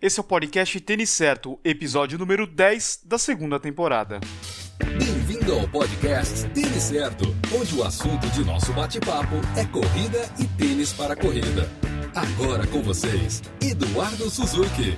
Esse é o podcast Tênis Certo, episódio número 10 da segunda temporada. Bem-vindo ao podcast Tênis Certo, onde o assunto de nosso bate-papo é corrida e tênis para corrida. Agora com vocês, Eduardo Suzuki.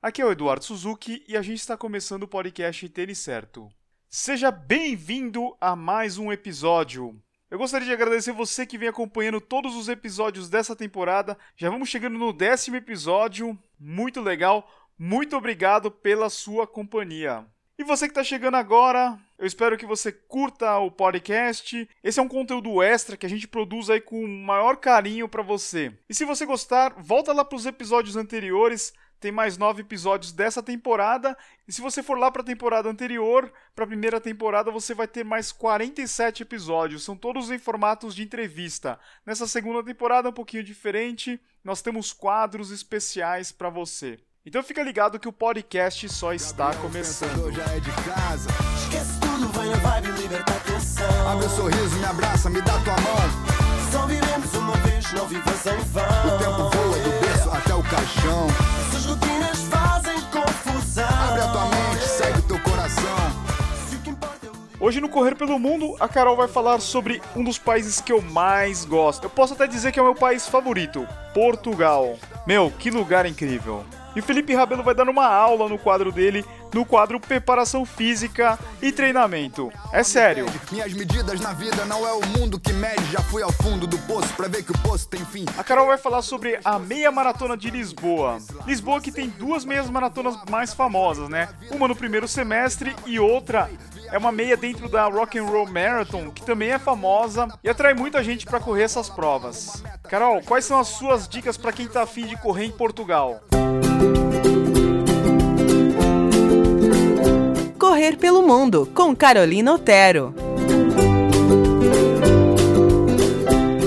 Aqui é o Eduardo Suzuki e a gente está começando o podcast Tênis Certo. Seja bem-vindo a mais um episódio. Eu gostaria de agradecer você que vem acompanhando todos os episódios dessa temporada. Já vamos chegando no décimo episódio. Muito legal. Muito obrigado pela sua companhia. E você que está chegando agora, eu espero que você curta o podcast. Esse é um conteúdo extra que a gente produz aí com o maior carinho para você. E se você gostar, volta lá para os episódios anteriores tem mais nove episódios dessa temporada. E se você for lá para a temporada anterior, para a primeira temporada, você vai ter mais 47 episódios. São todos em formatos de entrevista. Nessa segunda temporada, um pouquinho diferente, nós temos quadros especiais para você. Então fica ligado que o podcast só está começando. Já é de casa. Esquece tudo, vai na vibe, liberta atenção. Abre o sorriso, me abraça, me dá tua mão. Hoje no Correr pelo Mundo, a Carol vai falar sobre um dos países que eu mais gosto. Eu posso até dizer que é o meu país favorito, Portugal. Meu, que lugar incrível. E o Felipe Rabelo vai dar uma aula no quadro dele, no quadro Preparação Física e Treinamento. É sério. Minhas medidas na vida não é o mundo que mede. Já fui ao fundo do poço pra ver que o poço tem fim. A Carol vai falar sobre a meia maratona de Lisboa. Lisboa que tem duas meias maratonas mais famosas, né? Uma no primeiro semestre e outra é uma meia dentro da Rock and Roll Marathon, que também é famosa e atrai muita gente para correr essas provas. Carol, quais são as suas dicas para quem tá afim de correr em Portugal? Correr pelo Mundo, com Carolina Otero.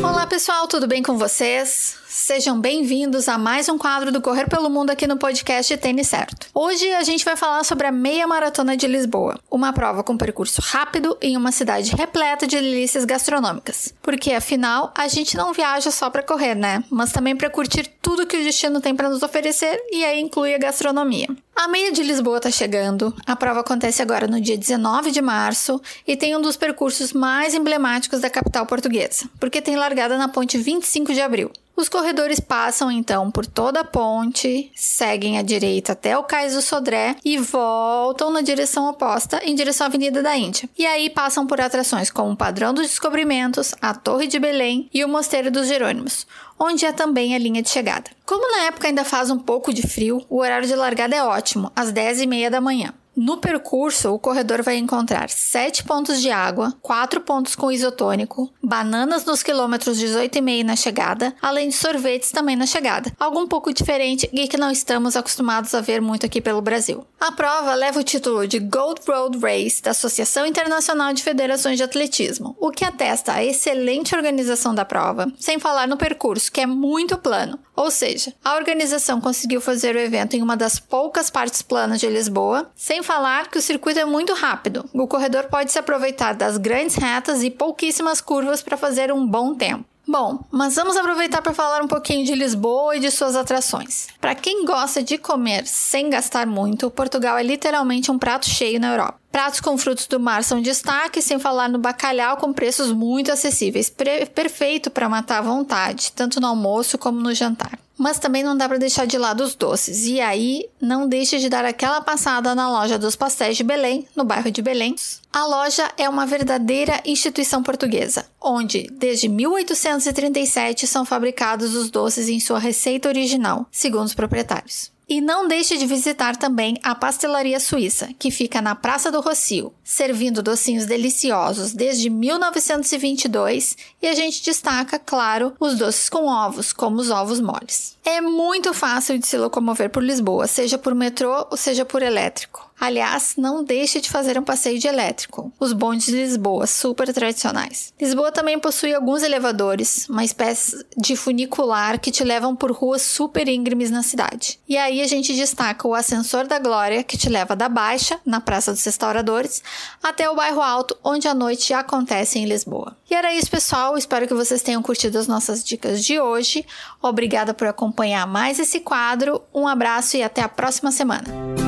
Olá pessoal, tudo bem com vocês? Sejam bem-vindos a mais um quadro do Correr pelo Mundo aqui no podcast Tênis Certo. Hoje a gente vai falar sobre a Meia Maratona de Lisboa, uma prova com percurso rápido em uma cidade repleta de delícias gastronômicas. Porque afinal, a gente não viaja só para correr, né? Mas também para curtir tudo que o destino tem para nos oferecer e aí inclui a gastronomia. A meia de Lisboa está chegando. A prova acontece agora no dia 19 de março e tem um dos percursos mais emblemáticos da capital portuguesa, porque tem largada na ponte 25 de abril. Os corredores passam então por toda a ponte, seguem à direita até o Cais do Sodré e voltam na direção oposta, em direção à Avenida da Índia. E aí passam por atrações como o Padrão dos Descobrimentos, a Torre de Belém e o Mosteiro dos Jerônimos, onde é também a linha de chegada. Como na época ainda faz um pouco de frio, o horário de largada é ótimo, às 10h30 da manhã. No percurso, o corredor vai encontrar 7 pontos de água, 4 pontos com isotônico, bananas nos quilômetros 18,5 na chegada, além de sorvetes também na chegada. Algo um pouco diferente e que não estamos acostumados a ver muito aqui pelo Brasil. A prova leva o título de Gold Road Race da Associação Internacional de Federações de Atletismo, o que atesta a excelente organização da prova, sem falar no percurso, que é muito plano. Ou seja, a organização conseguiu fazer o evento em uma das poucas partes planas de Lisboa, sem falar que o circuito é muito rápido. O corredor pode se aproveitar das grandes retas e pouquíssimas curvas para fazer um bom tempo. Bom, mas vamos aproveitar para falar um pouquinho de Lisboa e de suas atrações. Para quem gosta de comer sem gastar muito, Portugal é literalmente um prato cheio na Europa. Pratos com frutos do mar são destaque, sem falar no bacalhau com preços muito acessíveis, perfeito para matar à vontade, tanto no almoço como no jantar. Mas também não dá para deixar de lado os doces. E aí, não deixe de dar aquela passada na loja dos pastéis de Belém, no bairro de Belém. A loja é uma verdadeira instituição portuguesa, onde desde 1837 são fabricados os doces em sua receita original, segundo os proprietários. E não deixe de visitar também a Pastelaria Suíça, que fica na Praça do Rocio, servindo docinhos deliciosos desde 1922 e a gente destaca, claro, os doces com ovos, como os ovos moles. É muito fácil de se locomover por Lisboa, seja por metrô ou seja por elétrico. Aliás, não deixe de fazer um passeio de elétrico. Os bondes de Lisboa, super tradicionais. Lisboa também possui alguns elevadores, uma espécie de funicular que te levam por ruas super íngremes na cidade. E aí a gente destaca o Ascensor da Glória, que te leva da Baixa, na Praça dos Restauradores, até o Bairro Alto, onde a noite acontece em Lisboa. E era isso, pessoal. Espero que vocês tenham curtido as nossas dicas de hoje. Obrigada por acompanhar mais esse quadro. Um abraço e até a próxima semana.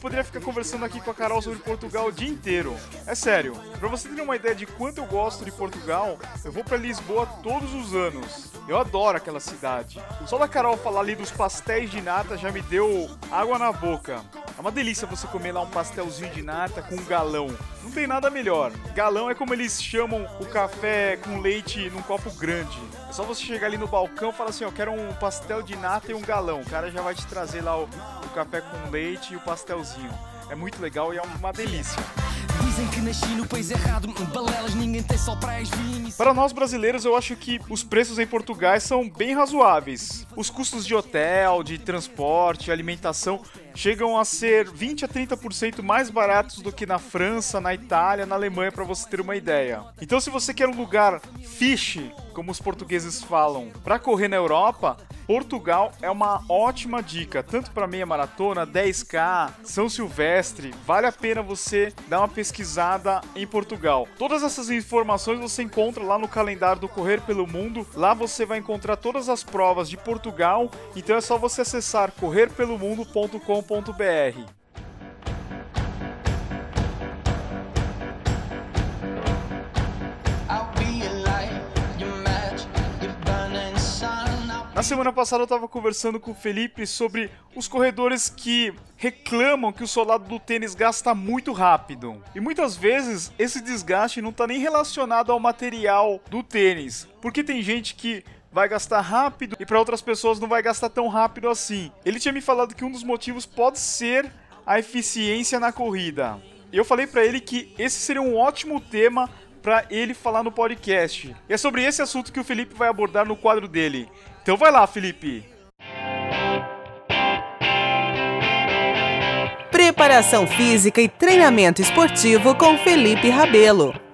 Poderia ficar conversando aqui com a Carol sobre Portugal o dia inteiro. É sério, pra você ter uma ideia de quanto eu gosto de Portugal, eu vou para Lisboa todos os anos. Eu adoro aquela cidade. Só da Carol falar ali dos pastéis de nata já me deu água na boca. É uma delícia você comer lá um pastelzinho de nata com um galão. Não tem nada melhor. Galão é como eles chamam o café com leite num copo grande. É só você chegar ali no balcão e falar assim: eu quero um pastel de nata e um galão. O cara já vai te trazer lá o, o café com leite e o pastelzinho. É muito legal e é uma delícia. Dizem que nasci no país errado, balelas, ninguém tem para Para nós brasileiros, eu acho que os preços em Portugal são bem razoáveis. Os custos de hotel, de transporte, alimentação chegam a ser 20 a 30% mais baratos do que na França, na Itália, na Alemanha, para você ter uma ideia. Então, se você quer um lugar fish, como os portugueses falam, para correr na Europa, Portugal é uma ótima dica, tanto para meia maratona, 10K, São Silvestre. Vale a pena você dar uma pesquisada em Portugal. Todas essas informações você encontra lá no calendário do Correr pelo Mundo. Lá você vai encontrar todas as provas de Portugal. Então é só você acessar Na semana passada eu estava conversando com o Felipe sobre os corredores que reclamam que o solado do tênis gasta muito rápido. E muitas vezes esse desgaste não está nem relacionado ao material do tênis, porque tem gente que vai gastar rápido e para outras pessoas não vai gastar tão rápido assim. Ele tinha me falado que um dos motivos pode ser a eficiência na corrida. Eu falei para ele que esse seria um ótimo tema para ele falar no podcast. E é sobre esse assunto que o Felipe vai abordar no quadro dele. Então vai lá, Felipe. Preparação física e treinamento esportivo com Felipe Rabelo.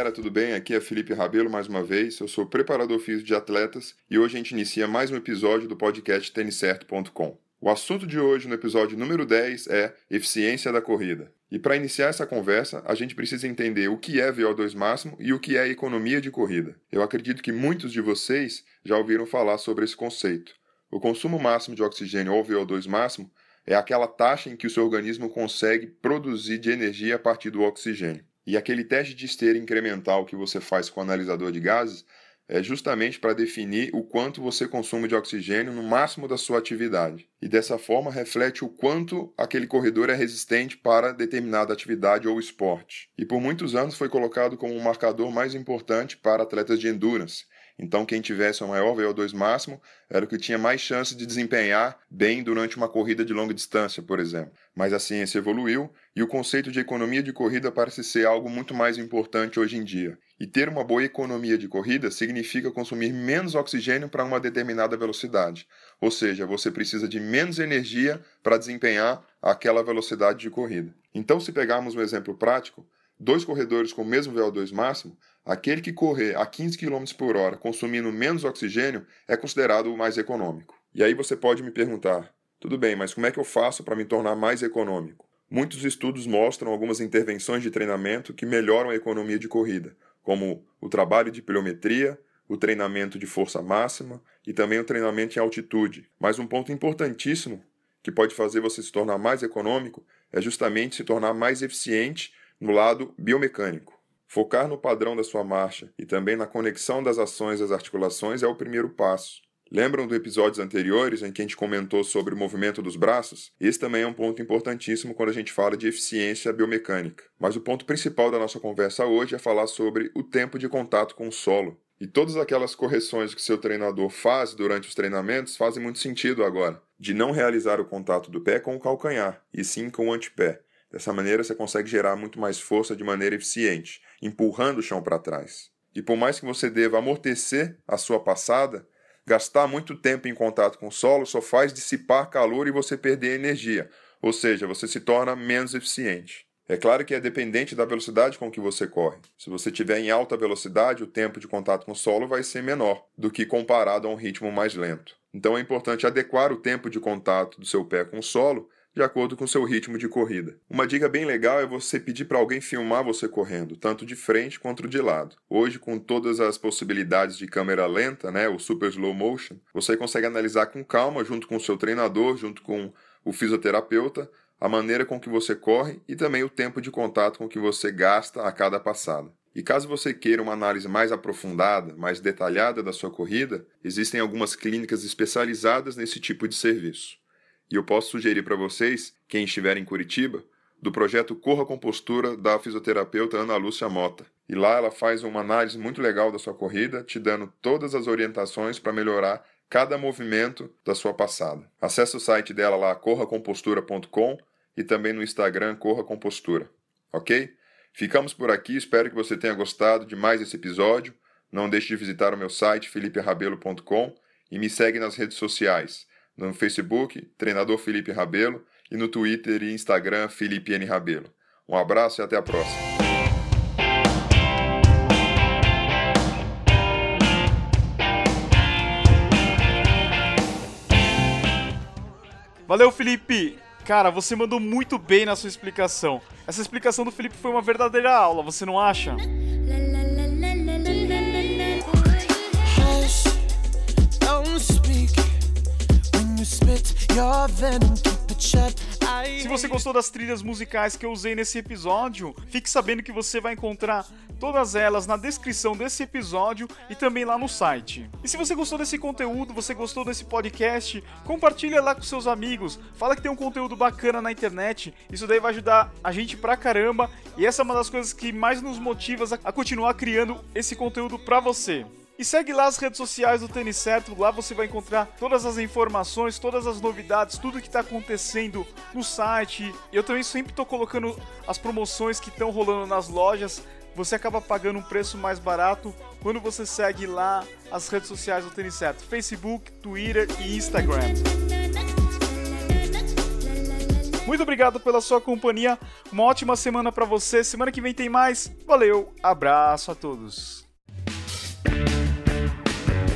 Galera, tudo bem? Aqui é Felipe Rabelo mais uma vez. Eu sou preparador físico de atletas e hoje a gente inicia mais um episódio do podcast têniscerto.com. O assunto de hoje, no episódio número 10, é eficiência da corrida. E para iniciar essa conversa, a gente precisa entender o que é VO2 máximo e o que é economia de corrida. Eu acredito que muitos de vocês já ouviram falar sobre esse conceito. O consumo máximo de oxigênio ou VO2 máximo é aquela taxa em que o seu organismo consegue produzir de energia a partir do oxigênio. E aquele teste de esteira incremental que você faz com o analisador de gases é justamente para definir o quanto você consome de oxigênio no máximo da sua atividade. E dessa forma reflete o quanto aquele corredor é resistente para determinada atividade ou esporte. E por muitos anos foi colocado como um marcador mais importante para atletas de endurance. Então, quem tivesse o maior VO2 máximo era o que tinha mais chance de desempenhar bem durante uma corrida de longa distância, por exemplo. Mas a ciência evoluiu e o conceito de economia de corrida parece ser algo muito mais importante hoje em dia. E ter uma boa economia de corrida significa consumir menos oxigênio para uma determinada velocidade. Ou seja, você precisa de menos energia para desempenhar aquela velocidade de corrida. Então, se pegarmos um exemplo prático, dois corredores com o mesmo VO2 máximo, aquele que correr a 15 km por hora consumindo menos oxigênio é considerado o mais econômico. E aí você pode me perguntar: tudo bem, mas como é que eu faço para me tornar mais econômico? Muitos estudos mostram algumas intervenções de treinamento que melhoram a economia de corrida, como o trabalho de pilometria, o treinamento de força máxima e também o treinamento em altitude. Mas um ponto importantíssimo que pode fazer você se tornar mais econômico é justamente se tornar mais eficiente no lado biomecânico. Focar no padrão da sua marcha e também na conexão das ações das articulações é o primeiro passo. Lembram dos episódios anteriores em que a gente comentou sobre o movimento dos braços? Esse também é um ponto importantíssimo quando a gente fala de eficiência biomecânica. Mas o ponto principal da nossa conversa hoje é falar sobre o tempo de contato com o solo. E todas aquelas correções que seu treinador faz durante os treinamentos fazem muito sentido agora. De não realizar o contato do pé com o calcanhar, e sim com o antepé. Dessa maneira, você consegue gerar muito mais força de maneira eficiente, empurrando o chão para trás. E por mais que você deva amortecer a sua passada, gastar muito tempo em contato com o solo só faz dissipar calor e você perder energia. ou seja, você se torna menos eficiente. É claro que é dependente da velocidade com que você corre. Se você estiver em alta velocidade, o tempo de contato com o solo vai ser menor do que comparado a um ritmo mais lento. Então é importante adequar o tempo de contato do seu pé com o solo de acordo com seu ritmo de corrida. Uma dica bem legal é você pedir para alguém filmar você correndo, tanto de frente quanto de lado. Hoje, com todas as possibilidades de câmera lenta, né, o super slow motion, você consegue analisar com calma, junto com o seu treinador, junto com o fisioterapeuta, a maneira com que você corre e também o tempo de contato com que você gasta a cada passada. E caso você queira uma análise mais aprofundada, mais detalhada da sua corrida, existem algumas clínicas especializadas nesse tipo de serviço. E eu posso sugerir para vocês, quem estiver em Curitiba, do projeto Corra com Postura da fisioterapeuta Ana Lúcia Mota. E lá ela faz uma análise muito legal da sua corrida, te dando todas as orientações para melhorar cada movimento da sua passada. Acesse o site dela lá, corracompostura.com e também no Instagram Corra com Postura. Ok? Ficamos por aqui, espero que você tenha gostado de mais esse episódio. Não deixe de visitar o meu site feliperabelo.com e me segue nas redes sociais, no Facebook, Treinador Felipe Rabelo, e no Twitter e Instagram, Felipe N. Rabelo. Um abraço e até a próxima. Valeu, Felipe! Cara, você mandou muito bem na sua explicação. Essa explicação do Felipe foi uma verdadeira aula, você não acha? Se você gostou das trilhas musicais que eu usei nesse episódio, fique sabendo que você vai encontrar todas elas na descrição desse episódio e também lá no site. E se você gostou desse conteúdo, você gostou desse podcast, compartilha lá com seus amigos, fala que tem um conteúdo bacana na internet, isso daí vai ajudar a gente pra caramba e essa é uma das coisas que mais nos motiva a continuar criando esse conteúdo pra você. E segue lá as redes sociais do Tênis Certo, lá você vai encontrar todas as informações, todas as novidades, tudo que está acontecendo no site. Eu também sempre estou colocando as promoções que estão rolando nas lojas. Você acaba pagando um preço mais barato quando você segue lá as redes sociais do Tênis Certo: Facebook, Twitter e Instagram. Muito obrigado pela sua companhia. Uma ótima semana para você. Semana que vem tem mais. Valeu, abraço a todos.